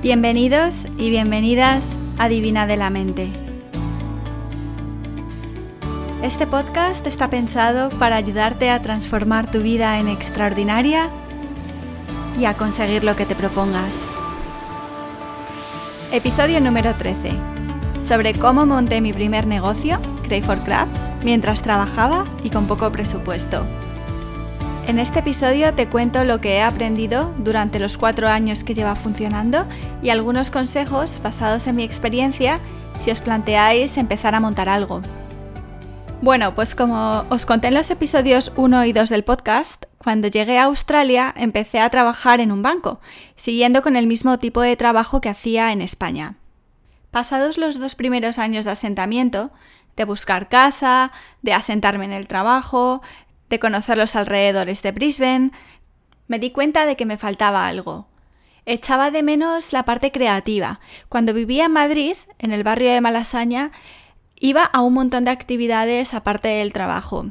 Bienvenidos y bienvenidas a Divina de la Mente. Este podcast está pensado para ayudarte a transformar tu vida en extraordinaria y a conseguir lo que te propongas. Episodio número 13. Sobre cómo monté mi primer negocio, Cray for Crafts, mientras trabajaba y con poco presupuesto. En este episodio te cuento lo que he aprendido durante los cuatro años que lleva funcionando y algunos consejos basados en mi experiencia si os planteáis empezar a montar algo. Bueno, pues como os conté en los episodios 1 y 2 del podcast, cuando llegué a Australia empecé a trabajar en un banco, siguiendo con el mismo tipo de trabajo que hacía en España. Pasados los dos primeros años de asentamiento, de buscar casa, de asentarme en el trabajo, de conocer los alrededores de Brisbane, me di cuenta de que me faltaba algo. Echaba de menos la parte creativa. Cuando vivía en Madrid, en el barrio de Malasaña, iba a un montón de actividades aparte del trabajo.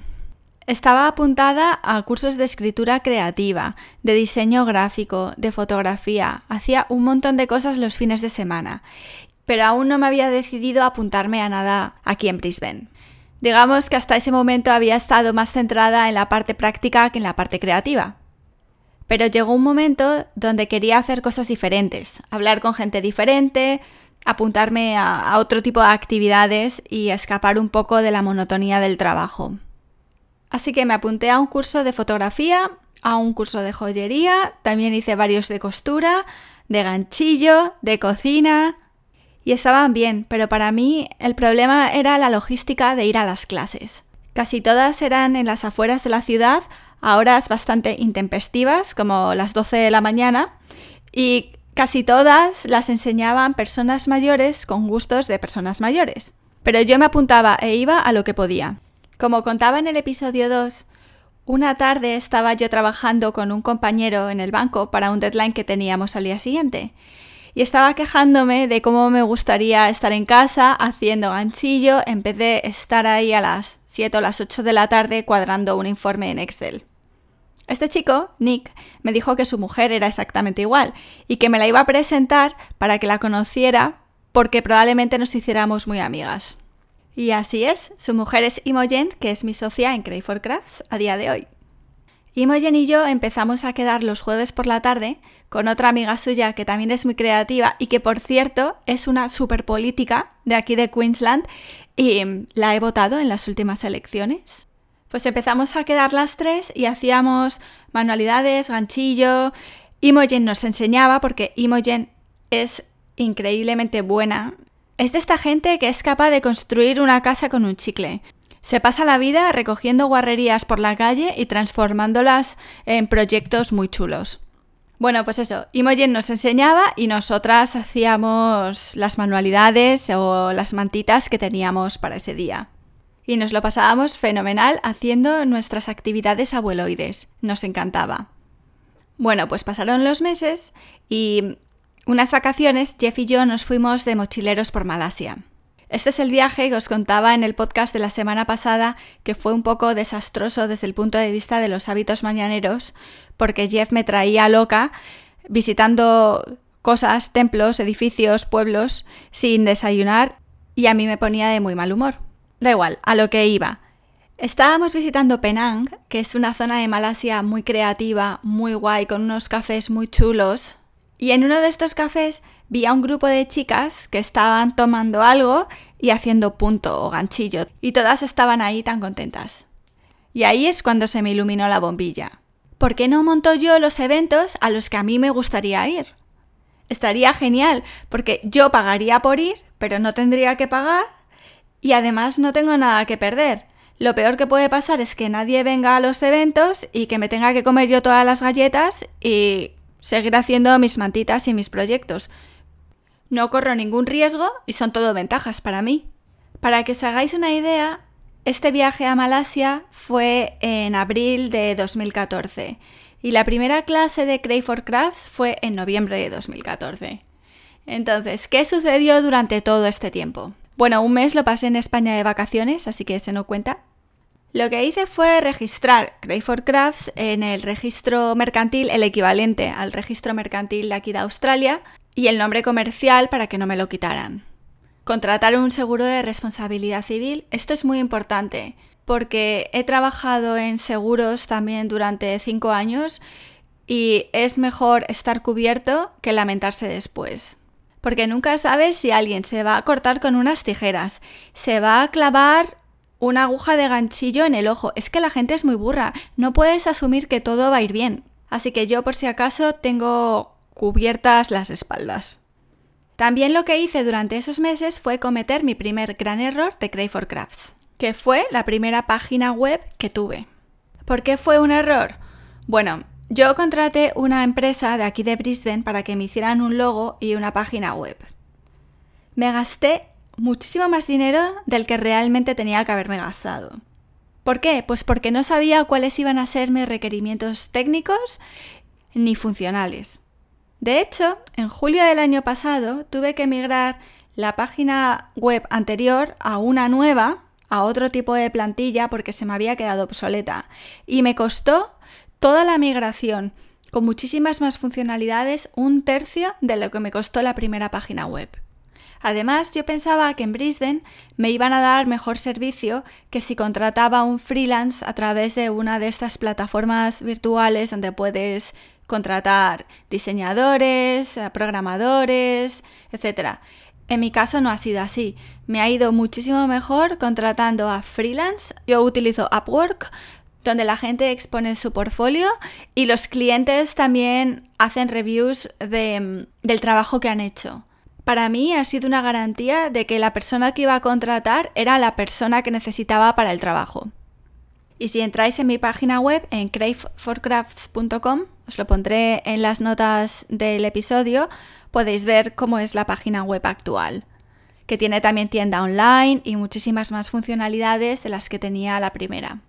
Estaba apuntada a cursos de escritura creativa, de diseño gráfico, de fotografía, hacía un montón de cosas los fines de semana, pero aún no me había decidido apuntarme a nada aquí en Brisbane. Digamos que hasta ese momento había estado más centrada en la parte práctica que en la parte creativa. Pero llegó un momento donde quería hacer cosas diferentes, hablar con gente diferente, apuntarme a, otro tipo de actividades y escapar un poco de la monotonía del trabajo. Así que me apunté a un curso de fotografía, a un curso de joyería, también hice varios de costura, de ganchillo, de cocina, y estaban bien, pero para mí el problema era la logística de ir a las clases. Casi todas eran en las afueras de la ciudad, a horas bastante intempestivas, como las 12 de la mañana, y casi todas las enseñaban personas mayores con gustos de personas mayores. Pero yo me apuntaba e iba a lo que podía. Como contaba en el episodio 2, una tarde estaba yo trabajando con un compañero en el banco para un deadline que teníamos al día siguiente y estaba quejándome de cómo me gustaría estar en casa haciendo ganchillo en vez de estar ahí a las 7 o las 8 de la tarde cuadrando un informe en Excel. Este chico, Nick, me dijo que su mujer era exactamente igual y que me la iba a presentar para que la conociera porque probablemente nos hiciéramos muy amigas. Y así es, su mujer es Imogen, que es mi socia en Cray for Crafts a día de hoy. Imogen y yo empezamos a quedar los jueves por la tarde con otra amiga suya que también es muy creativa y que por cierto es una super política de aquí de Queensland y mm, la he votado en las últimas elecciones. Pues empezamos a quedar las tres y hacíamos manualidades, ganchillo. Imogen nos enseñaba porque Imogen es increíblemente buena. Es de esta gente que es capaz de construir una casa con un chicle. Se pasa la vida recogiendo guarrerías por la calle y transformándolas en proyectos muy chulos. Bueno, pues eso, Imogen nos enseñaba y nosotras hacíamos las manualidades o las mantitas que teníamos para ese día. Y nos lo pasábamos fenomenal haciendo nuestras actividades abueloides. Nos encantaba. Bueno, pues pasaron los meses y unas vacaciones Jeff y yo nos fuimos de mochileros por Malasia. Este es el viaje que os contaba en el podcast de la semana pasada, que fue un poco desastroso desde el punto de vista de los hábitos mañaneros, porque Jeff me traía loca visitando cosas, templos, edificios, pueblos, sin desayunar y a mí me ponía de muy mal humor. Da igual, a lo que iba. Estábamos visitando Penang, que es una zona de Malasia muy creativa, muy guay, con unos cafés muy chulos. Y en uno de estos cafés vi a un grupo de chicas que estaban tomando algo y haciendo punto o ganchillo, y todas estaban ahí tan contentas. Y ahí es cuando se me iluminó la bombilla. ¿Por qué no monto yo los eventos a los que a mí me gustaría ir? Estaría genial, porque yo pagaría por ir, pero no tendría que pagar, y además no tengo nada que perder. Lo peor que puede pasar es que nadie venga a los eventos y que me tenga que comer yo todas las galletas y seguir haciendo mis mantitas y mis proyectos. No corro ningún riesgo y son todo ventajas para mí. Para que os hagáis una idea, este viaje a Malasia fue en abril de 2014 y la primera clase de Cray for Crafts fue en noviembre de 2014. Entonces, ¿qué sucedió durante todo este tiempo? Bueno, un mes lo pasé en España de vacaciones, así que ese no cuenta. Lo que hice fue registrar Cray for Crafts en el registro mercantil, el equivalente al registro mercantil de aquí de Australia, y el nombre comercial para que no me lo quitaran. Contratar un seguro de responsabilidad civil, esto es muy importante porque he trabajado en seguros también durante cinco años y es mejor estar cubierto que lamentarse después. Porque nunca sabes si alguien se va a cortar con unas tijeras, se va a clavar una aguja de ganchillo en el ojo. Es que la gente es muy burra, no puedes asumir que todo va a ir bien. Así que yo por si acaso tengo cubiertas las espaldas. También lo que hice durante esos meses fue cometer mi primer gran error de Crayford Crafts que fue la primera página web que tuve. ¿Por qué fue un error? Bueno, yo contraté una empresa de aquí de Brisbane para que me hicieran un logo y una página web. Me gasté muchísimo más dinero del que realmente tenía que haberme gastado. ¿Por qué? Pues porque no sabía cuáles iban a ser mis requerimientos técnicos ni funcionales. De hecho, en julio del año pasado tuve que migrar la página web anterior a una nueva a otro tipo de plantilla porque se me había quedado obsoleta. Y me costó toda la migración, con muchísimas más funcionalidades, un tercio de lo que me costó la primera página web. Además, yo pensaba que en Brisbane me iban a dar mejor servicio que si contrataba un freelance a través de una de estas plataformas virtuales donde puedes contratar diseñadores, programadores, etc. En mi caso no ha sido así. Me ha ido muchísimo mejor contratando a freelance. Yo utilizo Upwork, donde la gente expone su portfolio y los clientes también hacen reviews del trabajo que han hecho. Para mí ha sido una garantía de que la persona que iba a contratar era la persona que necesitaba para el trabajo. Y si entráis en mi página web en craveforcrafts.com, os lo pondré en las notas del episodio, podéis ver cómo es la página web actual, que tiene también tienda online y muchísimas más funcionalidades de las que tenía la primera.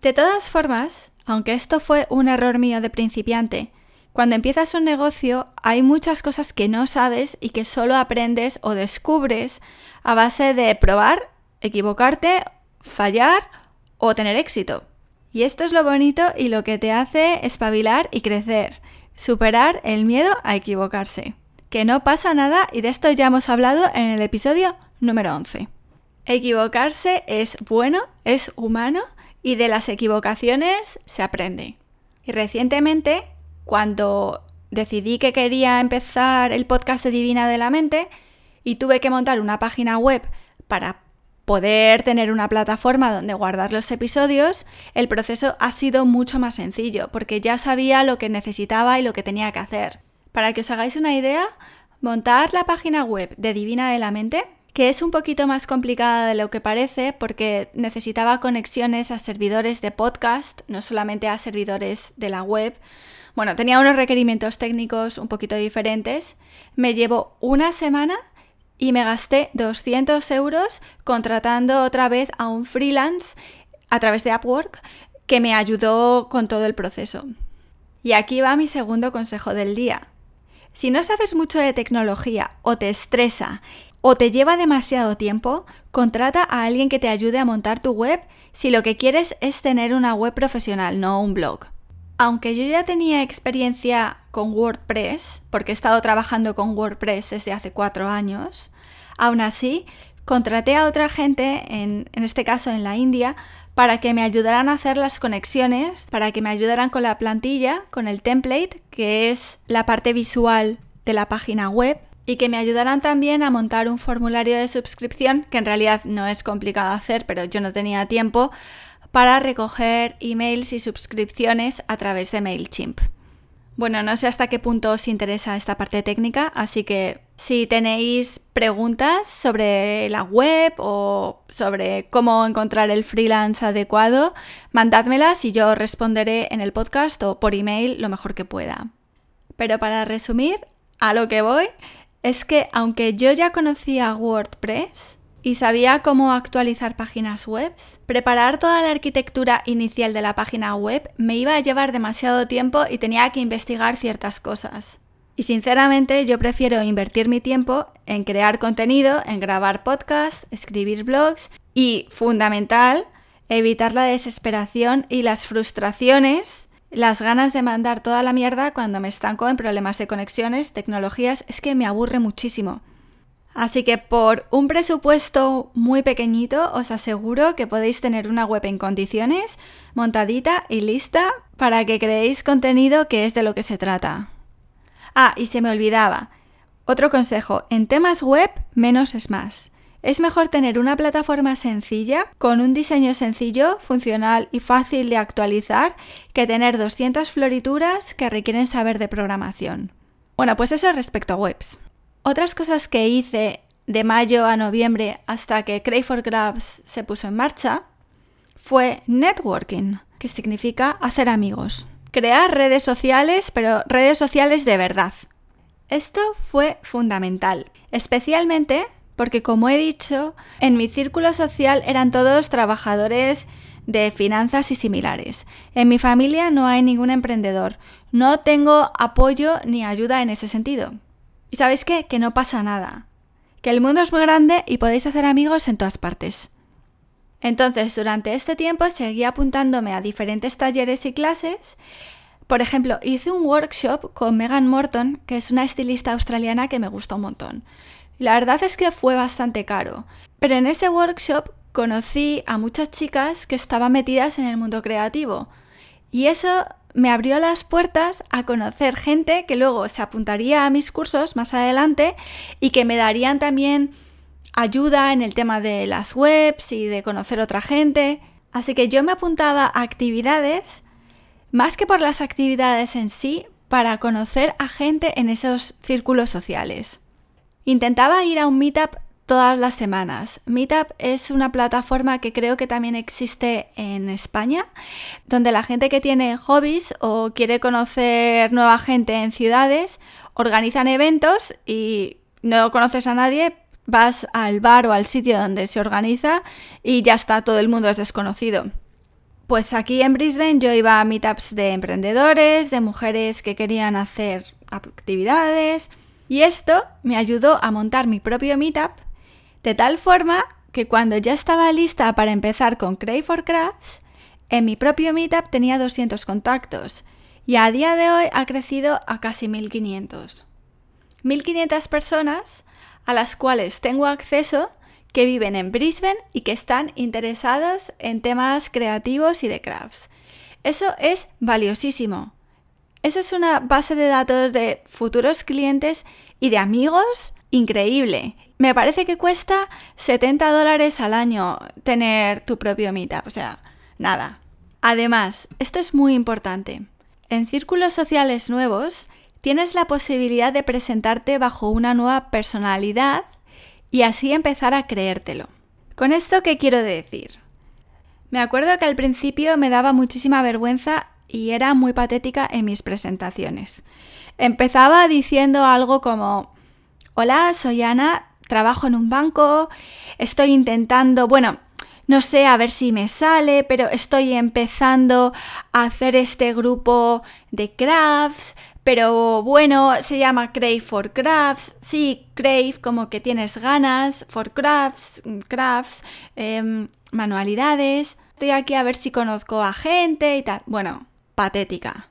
De todas formas, aunque esto fue un error mío de principiante, cuando empiezas un negocio hay muchas cosas que no sabes y que solo aprendes o descubres a base de probar, equivocarte, fallar o tener éxito. Y esto es lo bonito y lo que te hace espabilar y crecer, superar el miedo a equivocarse que no pasa nada y de esto ya hemos hablado en el episodio número 11. Equivocarse es bueno, es humano y de las equivocaciones se aprende. Y recientemente, cuando decidí que quería empezar el podcast de Divina de la Mente y tuve que montar una página web para poder tener una plataforma donde guardar los episodios, el proceso ha sido mucho más sencillo porque ya sabía lo que necesitaba y lo que tenía que hacer. Para que os hagáis una idea, montar la página web de Divina de la Mente, que es un poquito más complicada de lo que parece porque necesitaba conexiones a servidores de podcast, no solamente a servidores de la web. Bueno, tenía unos requerimientos técnicos un poquito diferentes. Me llevó una semana y me gasté 200 euros contratando otra vez a un freelance a través de Upwork que me ayudó con todo el proceso. Y aquí va mi segundo consejo del día. Si no sabes mucho de tecnología o te estresa o te lleva demasiado tiempo, contrata a alguien que te ayude a montar tu web si lo que quieres es tener una web profesional, no un blog. Aunque yo ya tenía experiencia con WordPress, porque he estado trabajando con WordPress desde hace cuatro años, aún así contraté a otra gente, en, en este caso en la India, para que me ayudaran a hacer las conexiones, para que me ayudaran con la plantilla, con el template, que es la parte visual de la página web, y que me ayudaran también a montar un formulario de suscripción, que en realidad no es complicado hacer, pero yo no tenía tiempo, para recoger emails y suscripciones a través de MailChimp. Bueno, no sé hasta qué punto os interesa esta parte técnica, así que si tenéis preguntas sobre la web o sobre cómo encontrar el freelance adecuado, mandádmelas y yo responderé en el podcast o por email lo mejor que pueda. Pero para resumir, a lo que voy es que aunque yo ya conocía WordPress, y sabía cómo actualizar páginas web, preparar toda la arquitectura inicial de la página web me iba a llevar demasiado tiempo y tenía que investigar ciertas cosas. Y sinceramente yo prefiero invertir mi tiempo en crear contenido, en grabar podcasts, escribir blogs y, fundamental, evitar la desesperación y las frustraciones las ganas de mandar toda la mierda cuando me estanco en problemas de conexiones, tecnologías, es que me aburre muchísimo. Así que por un presupuesto muy pequeñito os aseguro que podéis tener una web en condiciones, montadita y lista para que creéis contenido que es de lo que se trata. Ah, y se me olvidaba. Otro consejo, en temas web menos es más. Es mejor tener una plataforma sencilla, con un diseño sencillo, funcional y fácil de actualizar, que tener 200 florituras que requieren saber de programación. Bueno, pues eso respecto a webs. Otras cosas que hice de mayo a noviembre hasta que Cray for Grabs se puso en marcha fue networking, que significa hacer amigos. Crear redes sociales, pero redes sociales de verdad. Esto fue fundamental, especialmente porque, como he dicho, en mi círculo social eran todos trabajadores de finanzas y similares. En mi familia no hay ningún emprendedor. No tengo apoyo ni ayuda en ese sentido. Y sabéis qué? Que no pasa nada. Que el mundo es muy grande y podéis hacer amigos en todas partes. Entonces, durante este tiempo seguí apuntándome a diferentes talleres y clases. Por ejemplo, hice un workshop con Megan Morton, que es una estilista australiana que me gustó un montón. La verdad es que fue bastante caro, pero en ese workshop conocí a muchas chicas que estaban metidas en el mundo creativo. Y eso me abrió las puertas a conocer gente que luego se apuntaría a mis cursos más adelante y que me darían también ayuda en el tema de las webs y de conocer otra gente. Así que yo me apuntaba a actividades, más que por las actividades en sí, para conocer a gente en esos círculos sociales. Intentaba ir a un meetup todas las semanas. Meetup es una plataforma que creo que también existe en España, donde la gente que tiene hobbies o quiere conocer nueva gente en ciudades organizan eventos y no conoces a nadie, vas al bar o al sitio donde se organiza y ya está, todo el mundo es desconocido. Pues aquí en Brisbane yo iba a meetups de emprendedores, de mujeres que querían hacer actividades y esto me ayudó a montar mi propio meetup de tal forma que cuando ya estaba lista para empezar con Cray for Crafts, en mi propio meetup tenía 200 contactos y a día de hoy ha crecido a casi 1500. 1500 personas a las cuales tengo acceso que viven en Brisbane y que están interesados en temas creativos y de crafts. Eso es valiosísimo. Eso es una base de datos de futuros clientes y de amigos increíble. Me parece que cuesta 70 dólares al año tener tu propio meetup, o sea, nada. Además, esto es muy importante. En círculos sociales nuevos tienes la posibilidad de presentarte bajo una nueva personalidad y así empezar a creértelo. ¿Con esto qué quiero decir? Me acuerdo que al principio me daba muchísima vergüenza y era muy patética en mis presentaciones. Empezaba diciendo algo como, hola, soy Ana, trabajo en un banco, estoy intentando, bueno, no sé a ver si me sale, pero estoy empezando a hacer este grupo de crafts, pero bueno, se llama Crave for Crafts. Sí, Crave como que tienes ganas, for crafts, crafts, em, manualidades. Estoy aquí a ver si conozco a gente y tal. Bueno, patética.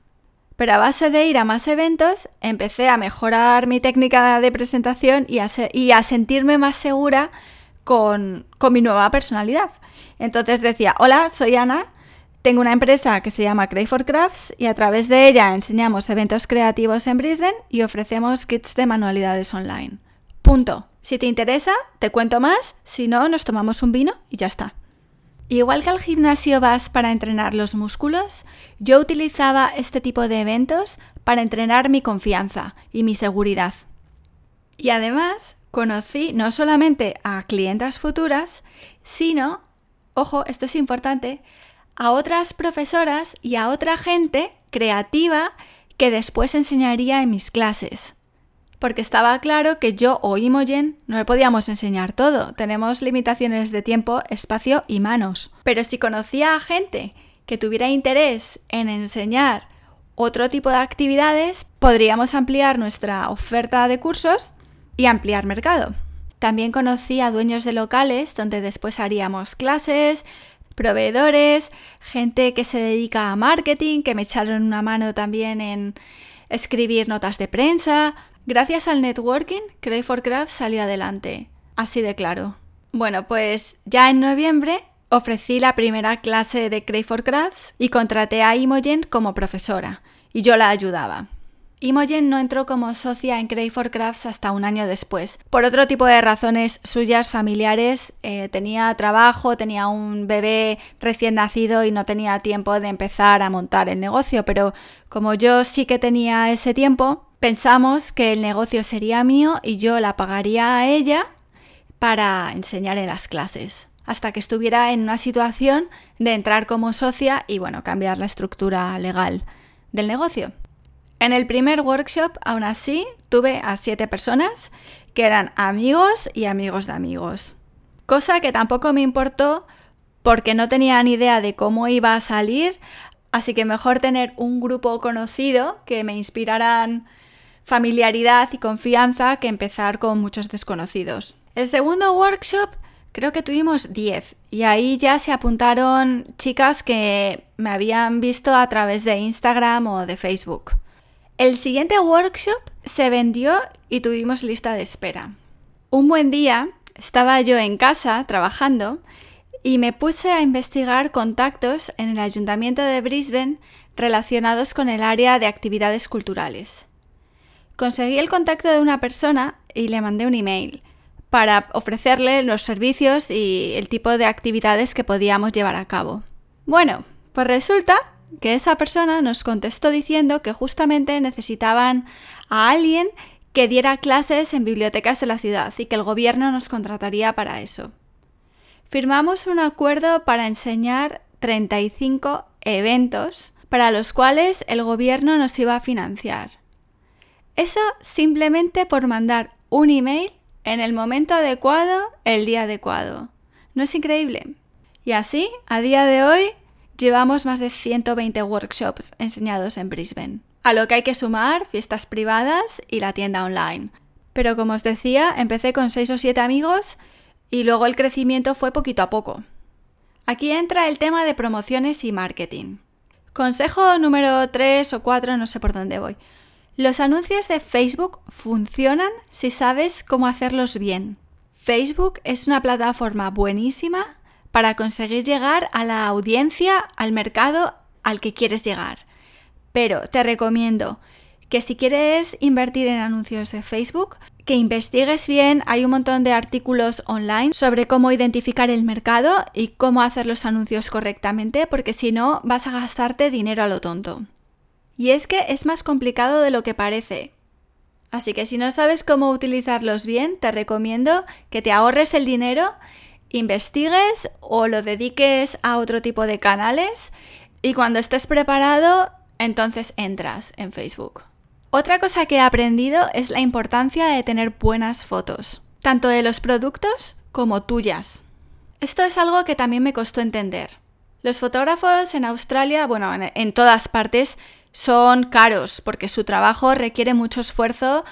Pero a base de ir a más eventos, empecé a mejorar mi técnica de presentación y a, sentirme más segura con mi nueva personalidad. Entonces decía, hola, soy Ana, tengo una empresa que se llama Cray for Crafts y a través de ella enseñamos eventos creativos en Brisbane y ofrecemos kits de manualidades online. Punto. Si te interesa, te cuento más, si no, nos tomamos un vino y ya está. Igual que al gimnasio vas para entrenar los músculos, yo utilizaba este tipo de eventos para entrenar mi confianza y mi seguridad. Y además conocí no solamente a clientas futuras, sino, ojo, esto es importante, a otras profesoras y a otra gente creativa que después enseñaría en mis clases porque estaba claro que yo o Imogen no le podíamos enseñar todo. Tenemos limitaciones de tiempo, espacio y manos. Pero si conocía a gente que tuviera interés en enseñar otro tipo de actividades, podríamos ampliar nuestra oferta de cursos y ampliar mercado. También conocí a dueños de locales donde después haríamos clases, proveedores, gente que se dedica a marketing, que me echaron una mano también en escribir notas de prensa. Gracias al networking, Cray for Craft salió adelante. Así de claro. Bueno, pues ya en noviembre ofrecí la primera clase de Cray for Crafts y contraté a Imogen como profesora, y yo la ayudaba. Imogen no entró como socia en Cray for Crafts hasta un año después. Por otro tipo de razones suyas familiares, eh, tenía trabajo, tenía un bebé recién nacido y no tenía tiempo de empezar a montar el negocio, pero como yo sí que tenía ese tiempo, pensamos que el negocio sería mío y yo la pagaría a ella para enseñar en las clases, hasta que estuviera en una situación de entrar como socia y bueno, cambiar la estructura legal del negocio. En el primer workshop, aún así, tuve a siete personas que eran amigos y amigos de amigos. Cosa que tampoco me importó porque no tenía ni idea de cómo iba a salir, así que mejor tener un grupo conocido que me inspiraran familiaridad y confianza que empezar con muchos desconocidos. El segundo workshop creo que tuvimos 10 y ahí ya se apuntaron chicas que me habían visto a través de Instagram o de Facebook. El siguiente workshop se vendió y tuvimos lista de espera. Un buen día estaba yo en casa trabajando y me puse a investigar contactos en el ayuntamiento de Brisbane relacionados con el área de actividades culturales. Conseguí el contacto de una persona y le mandé un email para ofrecerle los servicios y el tipo de actividades que podíamos llevar a cabo. Bueno, pues resulta que esa persona nos contestó diciendo que justamente necesitaban a alguien que diera clases en bibliotecas de la ciudad y que el gobierno nos contrataría para eso. Firmamos un acuerdo para enseñar 35 eventos para los cuales el gobierno nos iba a financiar. Eso simplemente por mandar un email en el momento adecuado, el día adecuado. ¿No es increíble? Y así, a día de hoy, Llevamos más de 120 workshops enseñados en Brisbane, a lo que hay que sumar fiestas privadas y la tienda online. Pero como os decía, empecé con 6 o 7 amigos y luego el crecimiento fue poquito a poco. Aquí entra el tema de promociones y marketing. Consejo número 3 o 4, no sé por dónde voy. Los anuncios de Facebook funcionan si sabes cómo hacerlos bien. Facebook es una plataforma buenísima para conseguir llegar a la audiencia, al mercado al que quieres llegar. Pero te recomiendo que si quieres invertir en anuncios de Facebook, que investigues bien, hay un montón de artículos online sobre cómo identificar el mercado y cómo hacer los anuncios correctamente, porque si no vas a gastarte dinero a lo tonto. Y es que es más complicado de lo que parece. Así que si no sabes cómo utilizarlos bien, te recomiendo que te ahorres el dinero investigues o lo dediques a otro tipo de canales y cuando estés preparado, entonces entras en Facebook. Otra cosa que he aprendido es la importancia de tener buenas fotos, tanto de los productos como tuyas. Esto es algo que también me costó entender. Los fotógrafos en Australia, bueno, en, todas partes, son caros porque su trabajo requiere mucho esfuerzo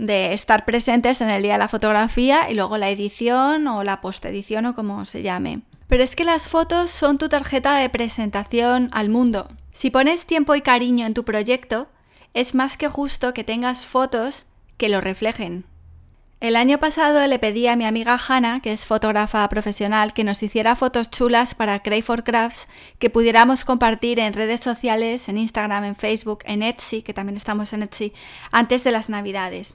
de estar presentes en el día de la fotografía y luego la edición o la postedición o como se llame. Pero es que las fotos son tu tarjeta de presentación al mundo. Si pones tiempo y cariño en tu proyecto, es más que justo que tengas fotos que lo reflejen. El año pasado le pedí a mi amiga Hannah, que es fotógrafa profesional, que nos hiciera fotos chulas para Cray for Crafts que pudiéramos compartir en redes sociales, en Instagram, en Facebook, en Etsy, que también estamos en Etsy, antes de las Navidades.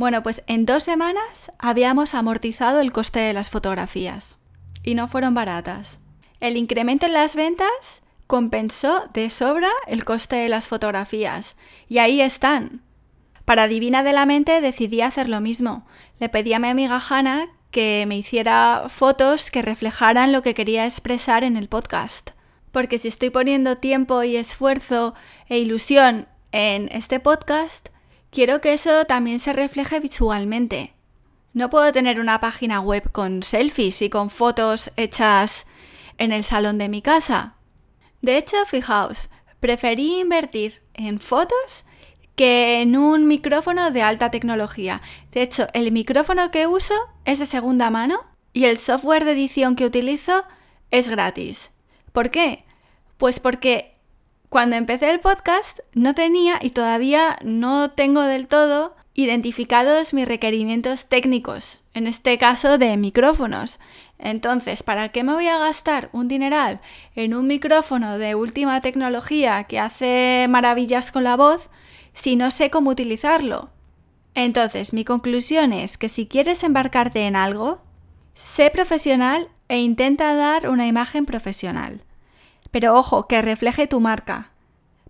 Bueno, pues en dos semanas habíamos amortizado el coste de las fotografías y no fueron baratas. El incremento en las ventas compensó de sobra el coste de las fotografías y ahí están. Para Divina de la Mente decidí hacer lo mismo. Le pedí a mi amiga Hannah que me hiciera fotos que reflejaran lo que quería expresar en el podcast. Porque si estoy poniendo tiempo y esfuerzo e ilusión en este podcast, quiero que eso también se refleje visualmente. No puedo tener una página web con selfies y con fotos hechas en el salón de mi casa. De hecho, fijaos, preferí invertir en fotos que en un micrófono de alta tecnología. De hecho, el micrófono que uso es de segunda mano y el software de edición que utilizo es gratis. ¿Por qué? Pues porque cuando empecé el podcast no tenía y todavía no tengo del todo identificados mis requerimientos técnicos, en este caso de micrófonos. Entonces, ¿para qué me voy a gastar un dineral en un micrófono de última tecnología que hace maravillas con la voz si no sé cómo utilizarlo? Entonces, mi conclusión es que si quieres embarcarte en algo, sé profesional e intenta dar una imagen profesional. Pero ojo, que refleje tu marca.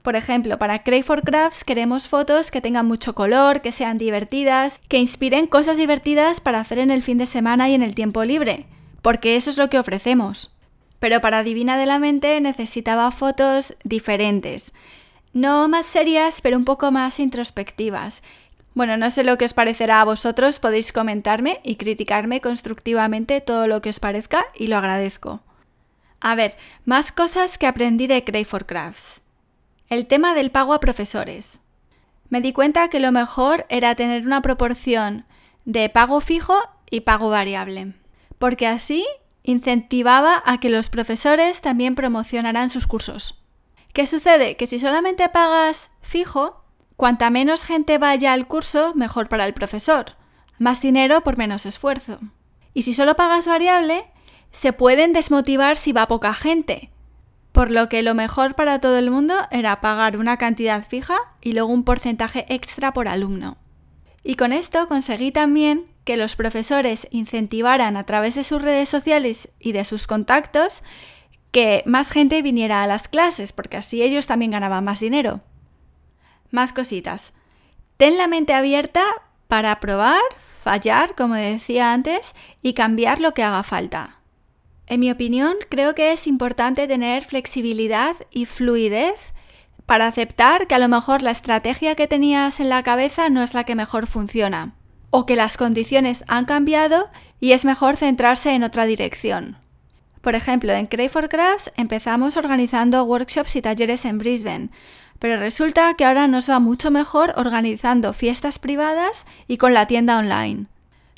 Por ejemplo, para Cray for Crafts queremos fotos que tengan mucho color, que sean divertidas, que inspiren cosas divertidas para hacer en el fin de semana y en el tiempo libre, porque eso es lo que ofrecemos. Pero para Divina de la Mente necesitaba fotos diferentes, no más serias, pero un poco más introspectivas. Bueno, no sé lo que os parecerá a vosotros, podéis comentarme y criticarme constructivamente todo lo que os parezca y lo agradezco. A ver, más cosas que aprendí de Cray for Crafts. El tema del pago a profesores. Me di cuenta que lo mejor era tener una proporción de pago fijo y pago variable, porque así incentivaba a que los profesores también promocionaran sus cursos. ¿Qué sucede? Que si solamente pagas fijo, cuanta menos gente vaya al curso, mejor para el profesor. Más dinero por menos esfuerzo. Y si solo pagas variable, se pueden desmotivar si va poca gente, por lo que lo mejor para todo el mundo era pagar una cantidad fija y luego un porcentaje extra por alumno. Y con esto conseguí también que los profesores incentivaran a través de sus redes sociales y de sus contactos que más gente viniera a las clases, porque así ellos también ganaban más dinero. Más cositas. Ten la mente abierta para probar, fallar, como decía antes, y cambiar lo que haga falta. En mi opinión, creo que es importante tener flexibilidad y fluidez para aceptar que a lo mejor la estrategia que tenías en la cabeza no es la que mejor funciona, o que las condiciones han cambiado y es mejor centrarse en otra dirección. Por ejemplo, en Cray for Crafts empezamos organizando workshops y talleres en Brisbane, pero resulta que ahora nos va mucho mejor organizando fiestas privadas y con la tienda online.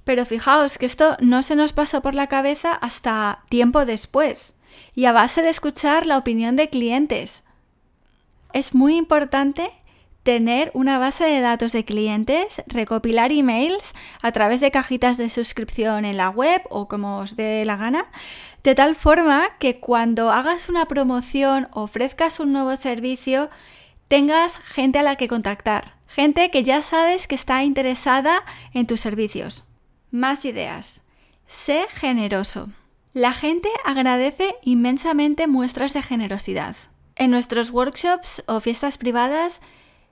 Pero fijaos que esto no se nos pasó por la cabeza hasta tiempo después y a base de escuchar la opinión de clientes. Es muy importante tener una base de datos de clientes, recopilar emails a través de cajitas de suscripción en la web o como os dé la gana, de tal forma que cuando hagas una promoción, ofrezcas un nuevo servicio, tengas gente a la que contactar, gente que ya sabes que está interesada en tus servicios. Más ideas. Sé generoso. La gente agradece inmensamente muestras de generosidad. En nuestros workshops o fiestas privadas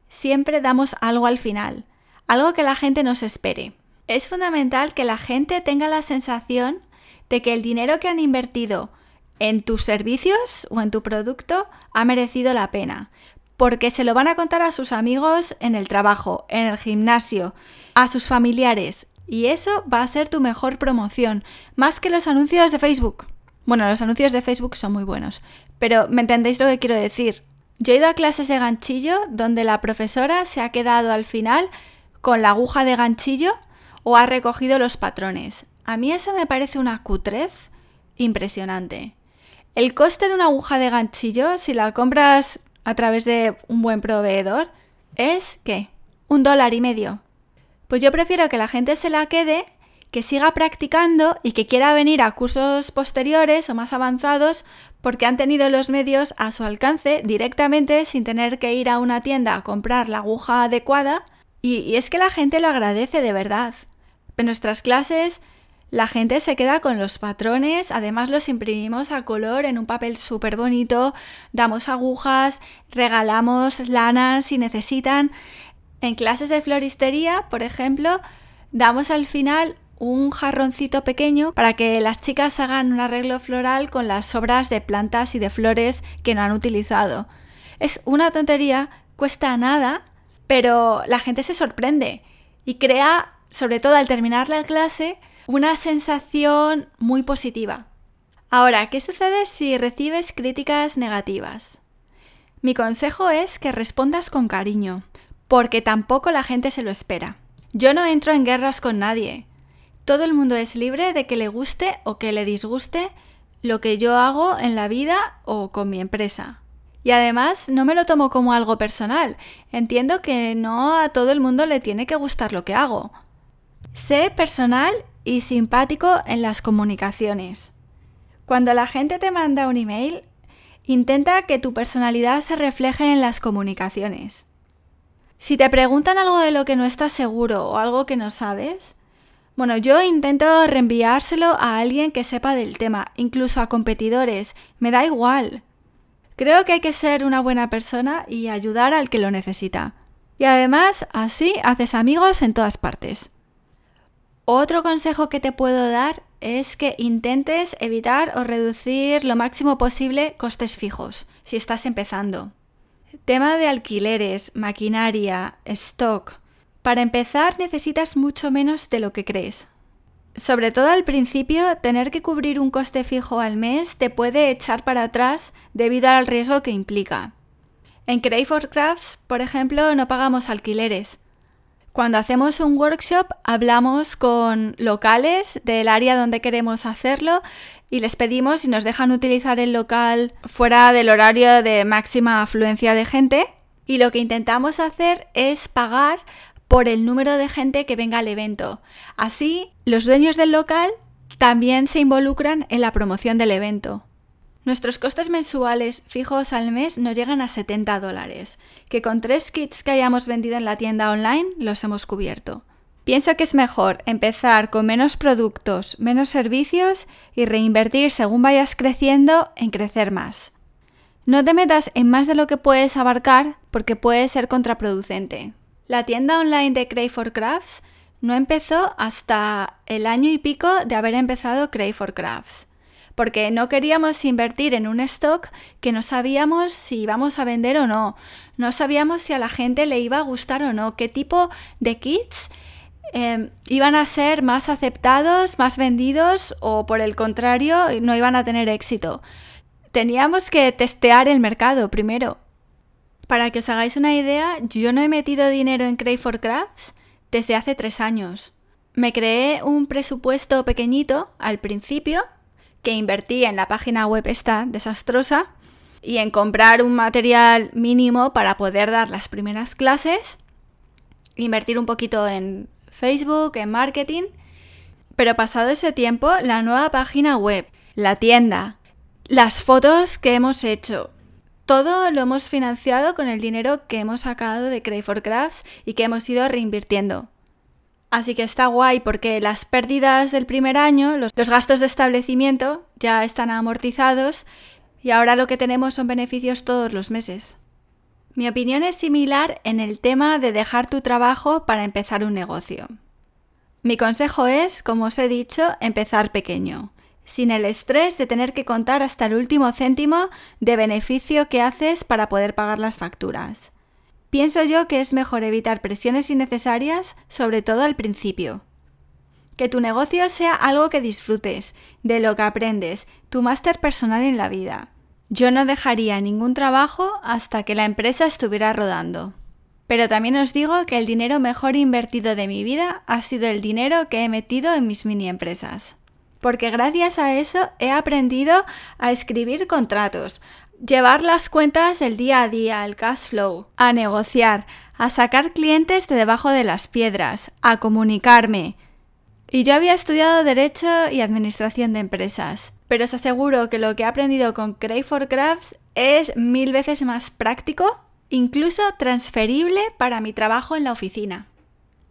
siempre damos algo al final, algo que la gente nos espere. Es fundamental que la gente tenga la sensación de que el dinero que han invertido en tus servicios o en tu producto ha merecido la pena, porque se lo van a contar a sus amigos en el trabajo, en el gimnasio, a sus familiares, y eso va a ser tu mejor promoción, más que los anuncios de Facebook. Bueno, los anuncios de Facebook son muy buenos, pero ¿me entendéis lo que quiero decir? Yo he ido a clases de ganchillo donde la profesora se ha quedado al final con la aguja de ganchillo o ha recogido los patrones. A mí eso me parece una cutrez impresionante. El coste de una aguja de ganchillo, si la compras a través de un buen proveedor, es ¿qué? Un dólar y medio. Pues yo prefiero que la gente se la quede, que siga practicando y que quiera venir a cursos posteriores o más avanzados porque han tenido los medios a su alcance directamente sin tener que ir a una tienda a comprar la aguja adecuada. Y, es que la gente lo agradece de verdad. En nuestras clases la gente se queda con los patrones, además los imprimimos a color en un papel súper bonito, damos agujas, regalamos lana si necesitan. En clases de floristería, por ejemplo, damos al final un jarroncito pequeño para que las chicas hagan un arreglo floral con las sobras de plantas y de flores que no han utilizado. Es una tontería, cuesta nada, pero la gente se sorprende y crea, sobre todo al terminar la clase, una sensación muy positiva. Ahora, ¿qué sucede si recibes críticas negativas? Mi consejo es que respondas con cariño, porque tampoco la gente se lo espera. Yo no entro en guerras con nadie. Todo el mundo es libre de que le guste o que le disguste lo que yo hago en la vida o con mi empresa. Y además no me lo tomo como algo personal. Entiendo que no a todo el mundo le tiene que gustar lo que hago. Sé personal y simpático en las comunicaciones. Cuando la gente te manda un email, intenta que tu personalidad se refleje en las comunicaciones. Si te preguntan algo de lo que no estás seguro o algo que no sabes, bueno, yo intento reenviárselo a alguien que sepa del tema, incluso a competidores, me da igual. Creo que hay que ser una buena persona y ayudar al que lo necesita. Y además, así haces amigos en todas partes. Otro consejo que te puedo dar es que intentes evitar o reducir lo máximo posible costes fijos si estás empezando. Tema de alquileres, maquinaria, stock. Para empezar necesitas mucho menos de lo que crees. Sobre todo al principio, tener que cubrir un coste fijo al mes te puede echar para atrás debido al riesgo que implica. En Crave for Crafts, por ejemplo, no pagamos alquileres. Cuando hacemos un workshop hablamos con locales del área donde queremos hacerlo y les pedimos si nos dejan utilizar el local fuera del horario de máxima afluencia de gente y lo que intentamos hacer es pagar por el número de gente que venga al evento. Así, los dueños del local también se involucran en la promoción del evento. Nuestros costes mensuales fijos al mes nos llegan a 70 dólares, que con tres kits que hayamos vendido en la tienda online los hemos cubierto. Pienso que es mejor empezar con menos productos, menos servicios y reinvertir según vayas creciendo en crecer más. No te metas en más de lo que puedes abarcar porque puede ser contraproducente. La tienda online de Crave for Crafts no empezó hasta el año y pico de haber empezado Crave for Crafts, porque no queríamos invertir en un stock que no sabíamos si íbamos a vender o no, no sabíamos si a la gente le iba a gustar o no, qué tipo de kits em, iban a ser más aceptados, más vendidos o por el contrario no iban a tener éxito. Teníamos que testear el mercado primero para que os hagáis una idea, yo no he metido dinero en Crave for Crafts desde hace tres años. Me creé un presupuesto pequeñito al principio, que invertí en la página web esta desastrosa y en comprar un material mínimo para poder dar las primeras clases, invertir un poquito en Facebook, en marketing, pero pasado ese tiempo, la nueva página web, la tienda, las fotos que hemos hecho, todo lo hemos financiado con el dinero que hemos sacado de Crave for Crafts y que hemos ido reinvirtiendo. Así que está guay porque las pérdidas del primer año, los, gastos de establecimiento ya están amortizados y ahora lo que tenemos son beneficios todos los meses. Mi opinión es similar en el tema de dejar tu trabajo para empezar un negocio. Mi consejo es, como os he dicho, empezar pequeño sin el estrés de tener que contar hasta el último céntimo de beneficio que haces para poder pagar las facturas. Pienso yo que es mejor evitar presiones innecesarias, sobre todo al principio. Que tu negocio sea algo que disfrutes, de lo que aprendes, tu máster personal en la vida. Yo no dejaría ningún trabajo hasta que la empresa estuviera rodando. Pero también os digo que el dinero mejor invertido de mi vida ha sido el dinero que he metido en mis mini empresas porque gracias a eso he aprendido a escribir contratos, llevar las cuentas del día a día, el cash flow, a negociar, a sacar clientes de debajo de las piedras, a comunicarme. Y yo había estudiado Derecho y Administración de Empresas, pero os aseguro que lo que he aprendido con Crave for Crafts es mil veces más práctico, incluso transferible para mi trabajo en la oficina.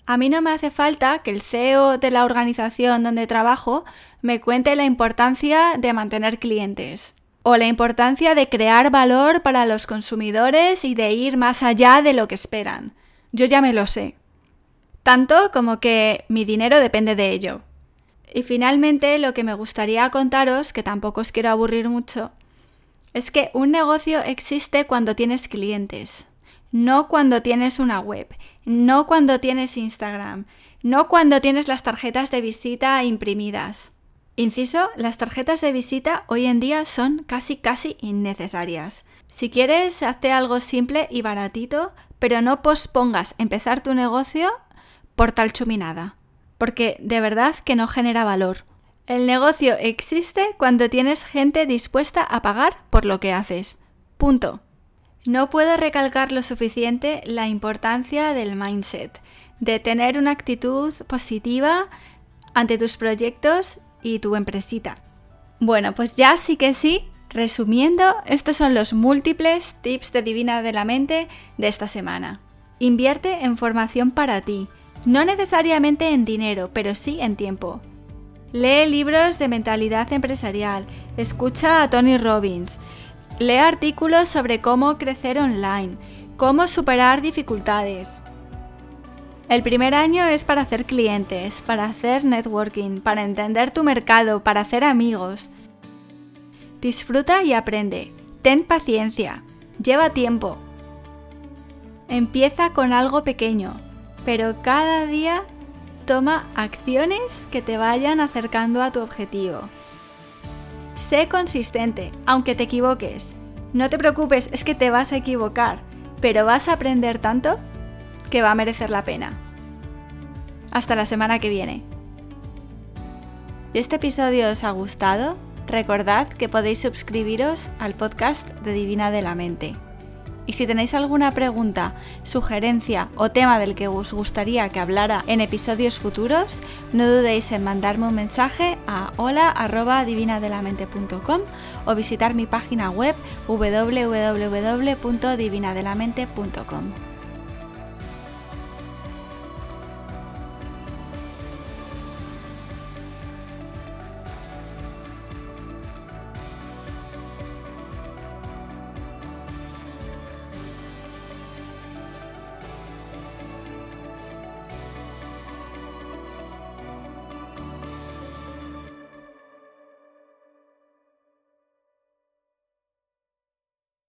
A mí no me hace falta que el CEO de la organización donde trabajo me cuente la importancia de mantener clientes o la importancia de crear valor para los consumidores y de ir más allá de lo que esperan. Yo ya me lo sé. Tanto como que mi dinero depende de ello. Y finalmente lo que me gustaría contaros, que tampoco os quiero aburrir mucho, es que un negocio existe cuando tienes clientes no cuando tienes una web, no cuando tienes Instagram, no cuando tienes las tarjetas de visita imprimidas. Inciso, las tarjetas de visita hoy en día son casi casi innecesarias. Si quieres, hazte algo simple y baratito, pero no pospongas empezar tu negocio por tal chuminada, porque de verdad que no genera valor. El negocio existe cuando tienes gente dispuesta a pagar por lo que haces. Punto. No puedo recalcar lo suficiente la importancia del mindset, de tener una actitud positiva ante tus proyectos y tu empresita. Bueno, pues ya sí que sí, resumiendo, estos son los múltiples tips de Divina de la Mente de esta semana. Invierte en formación para ti, no necesariamente en dinero, pero sí en tiempo. Lee libros de mentalidad empresarial, escucha a Tony Robbins, lee artículos sobre cómo crecer online, cómo superar dificultades, el primer año es para hacer clientes, para hacer networking, para entender tu mercado, para hacer amigos. Disfruta y aprende. Ten paciencia. Lleva tiempo. Empieza con algo pequeño, pero cada día toma acciones que te vayan acercando a tu objetivo. Sé consistente, aunque te equivoques. No te preocupes, es que te vas a equivocar, pero vas a aprender tanto que va a merecer la pena. Hasta la semana que viene. Si este episodio os ha gustado, recordad que podéis suscribiros al podcast de Divina de la Mente. Y si tenéis alguna pregunta, sugerencia o tema del que os gustaría que hablara en episodios futuros, no dudéis en mandarme un mensaje a hola.divinadelamente.com o visitar mi página web www.divinadelamente.com.